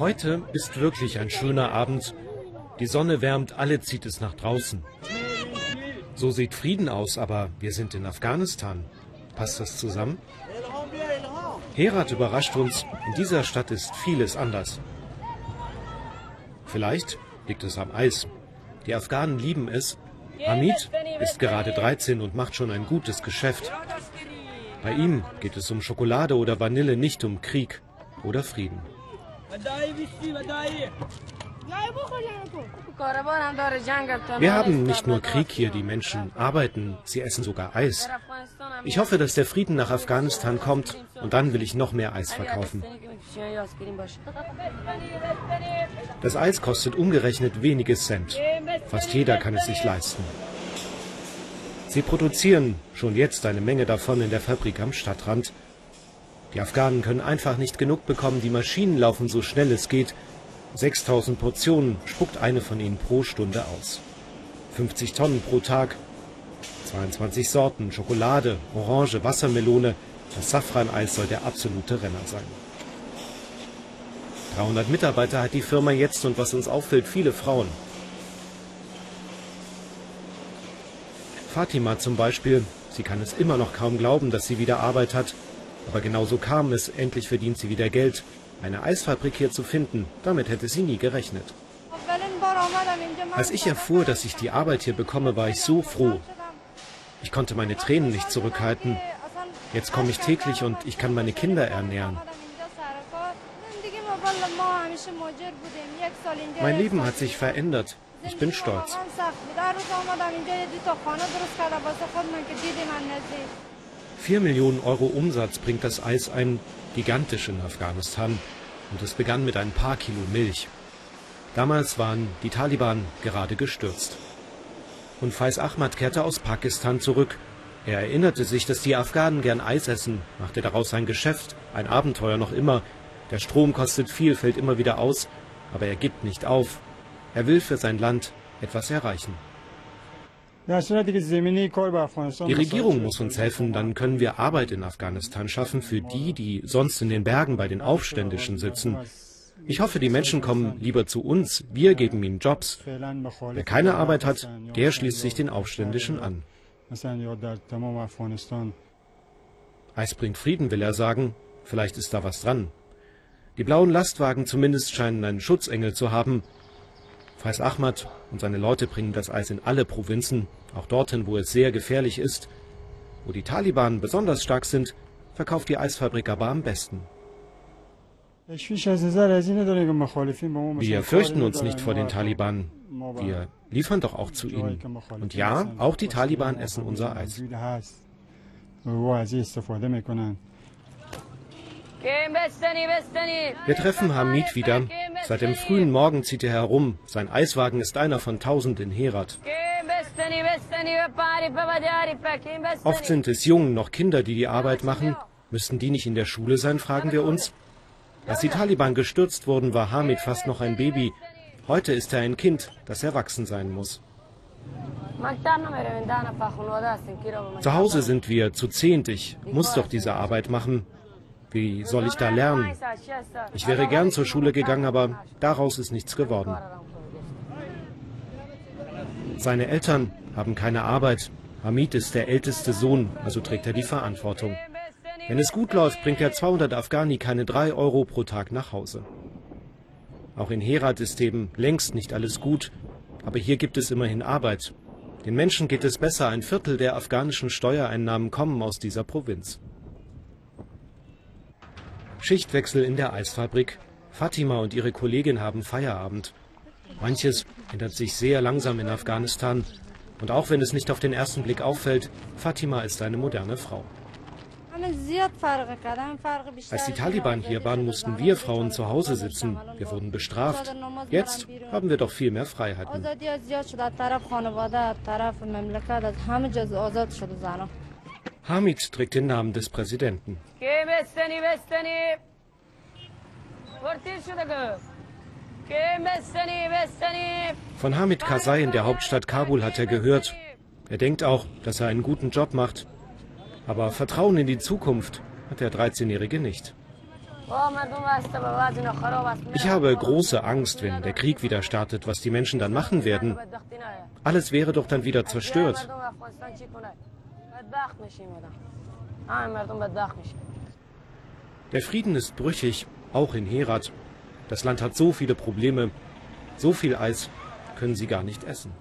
Heute ist wirklich ein schöner Abend. Die Sonne wärmt, alle zieht es nach draußen. So sieht Frieden aus, aber wir sind in Afghanistan. Passt das zusammen? Herat überrascht uns, in dieser Stadt ist vieles anders. Vielleicht liegt es am Eis. Die Afghanen lieben es. Hamid ist gerade 13 und macht schon ein gutes Geschäft. Bei ihm geht es um Schokolade oder Vanille, nicht um Krieg oder Frieden. Wir haben nicht nur Krieg hier, die Menschen arbeiten, sie essen sogar Eis. Ich hoffe, dass der Frieden nach Afghanistan kommt und dann will ich noch mehr Eis verkaufen. Das Eis kostet umgerechnet wenige Cent. Fast jeder kann es sich leisten. Sie produzieren schon jetzt eine Menge davon in der Fabrik am Stadtrand. Die Afghanen können einfach nicht genug bekommen, die Maschinen laufen so schnell es geht. 6000 Portionen spuckt eine von ihnen pro Stunde aus. 50 Tonnen pro Tag, 22 Sorten, Schokolade, Orange, Wassermelone, das Safraneis soll der absolute Renner sein. 300 Mitarbeiter hat die Firma jetzt und was uns auffällt, viele Frauen. Fatima zum Beispiel, sie kann es immer noch kaum glauben, dass sie wieder Arbeit hat. Aber genau so kam es, endlich verdient sie wieder Geld. Eine Eisfabrik hier zu finden, damit hätte sie nie gerechnet. Als ich erfuhr, dass ich die Arbeit hier bekomme, war ich so froh. Ich konnte meine Tränen nicht zurückhalten. Jetzt komme ich täglich und ich kann meine Kinder ernähren. Mein Leben hat sich verändert. Ich bin stolz. Vier Millionen Euro Umsatz bringt das Eis ein, gigantisch in Afghanistan. Und es begann mit ein paar Kilo Milch. Damals waren die Taliban gerade gestürzt. Und Faiz Ahmad kehrte aus Pakistan zurück. Er erinnerte sich, dass die Afghanen gern Eis essen, machte daraus ein Geschäft, ein Abenteuer noch immer. Der Strom kostet viel, fällt immer wieder aus, aber er gibt nicht auf. Er will für sein Land etwas erreichen. Die Regierung muss uns helfen, dann können wir Arbeit in Afghanistan schaffen für die, die sonst in den Bergen bei den Aufständischen sitzen. Ich hoffe, die Menschen kommen lieber zu uns, wir geben ihnen Jobs. Wer keine Arbeit hat, der schließt sich den Aufständischen an. Eis bringt Frieden, will er sagen. Vielleicht ist da was dran. Die blauen Lastwagen zumindest scheinen einen Schutzengel zu haben. Faiz Ahmad und seine Leute bringen das Eis in alle Provinzen, auch dorthin, wo es sehr gefährlich ist. Wo die Taliban besonders stark sind, verkauft die Eisfabrik aber am besten. Wir fürchten uns nicht vor den Taliban. Wir liefern doch auch zu ihnen. Und ja, auch die Taliban essen unser Eis. Wir treffen Hamid wieder. Seit dem frühen Morgen zieht er herum. Sein Eiswagen ist einer von tausend in Herat. Oft sind es Jungen, noch Kinder, die die Arbeit machen. Müssten die nicht in der Schule sein, fragen wir uns. Als die Taliban gestürzt wurden, war Hamid fast noch ein Baby. Heute ist er ein Kind, das erwachsen sein muss. Zu Hause sind wir zu zehnt. Ich muss doch diese Arbeit machen. Wie soll ich da lernen? Ich wäre gern zur Schule gegangen, aber daraus ist nichts geworden. Seine Eltern haben keine Arbeit. Hamid ist der älteste Sohn, also trägt er die Verantwortung. Wenn es gut läuft, bringt der 200 Afghani keine drei Euro pro Tag nach Hause. Auch in Herat ist eben längst nicht alles gut, aber hier gibt es immerhin Arbeit. Den Menschen geht es besser, ein Viertel der afghanischen Steuereinnahmen kommen aus dieser Provinz. Schichtwechsel in der Eisfabrik. Fatima und ihre Kollegin haben Feierabend. Manches ändert sich sehr langsam in Afghanistan. Und auch wenn es nicht auf den ersten Blick auffällt, Fatima ist eine moderne Frau. Als die Taliban hier waren, mussten wir Frauen zu Hause sitzen. Wir wurden bestraft. Jetzt haben wir doch viel mehr Freiheiten. Hamid trägt den Namen des Präsidenten. Von Hamid Karzai in der Hauptstadt Kabul hat er gehört. Er denkt auch, dass er einen guten Job macht. Aber Vertrauen in die Zukunft hat der 13-Jährige nicht. Ich habe große Angst, wenn der Krieg wieder startet, was die Menschen dann machen werden. Alles wäre doch dann wieder zerstört. Der Frieden ist brüchig, auch in Herat. Das Land hat so viele Probleme. So viel Eis können sie gar nicht essen.